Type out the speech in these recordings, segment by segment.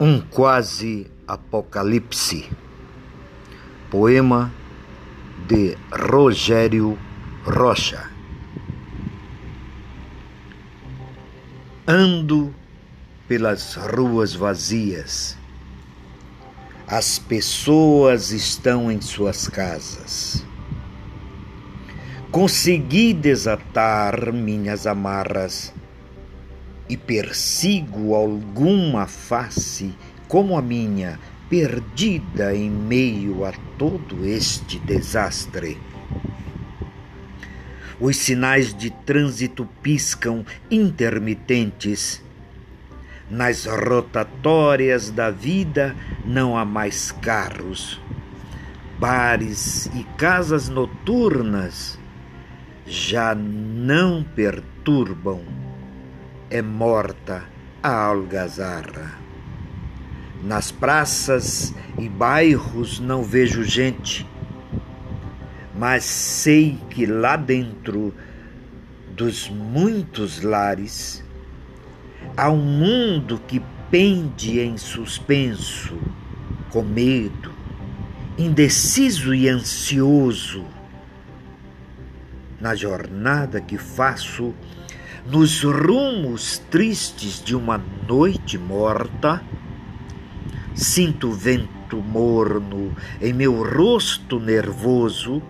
Um quase apocalipse. Poema de Rogério Rocha. Ando pelas ruas vazias. As pessoas estão em suas casas. Consegui desatar minhas amarras e persigo alguma face como a minha, perdida em meio a todo este desastre. Os sinais de trânsito piscam intermitentes. Nas rotatórias da vida não há mais carros. Bares e casas noturnas já não perturbam é morta a algazarra. Nas praças e bairros não vejo gente, mas sei que lá dentro dos muitos lares há um mundo que pende em suspenso, com medo, indeciso e ansioso. Na jornada que faço, nos rumos tristes de uma noite morta, sinto vento morno em meu rosto nervoso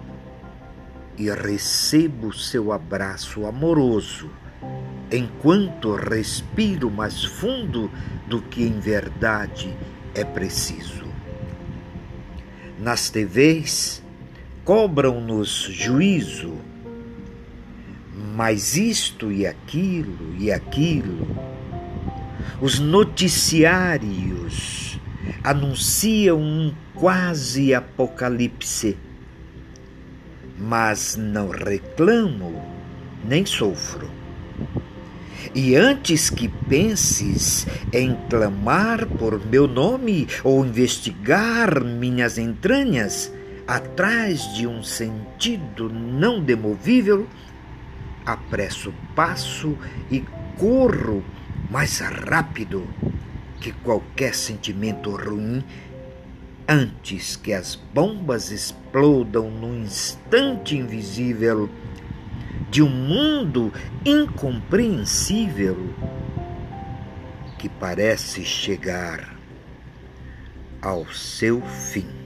e recebo seu abraço amoroso, enquanto respiro mais fundo do que em verdade é preciso. Nas TVs cobram-nos juízo mas isto e aquilo e aquilo. Os noticiários anunciam um quase apocalipse, mas não reclamo nem sofro. E antes que penses em clamar por meu nome ou investigar minhas entranhas, atrás de um sentido não demovível, apresso passo e corro mais rápido que qualquer sentimento ruim antes que as bombas explodam no instante invisível de um mundo incompreensível que parece chegar ao seu fim.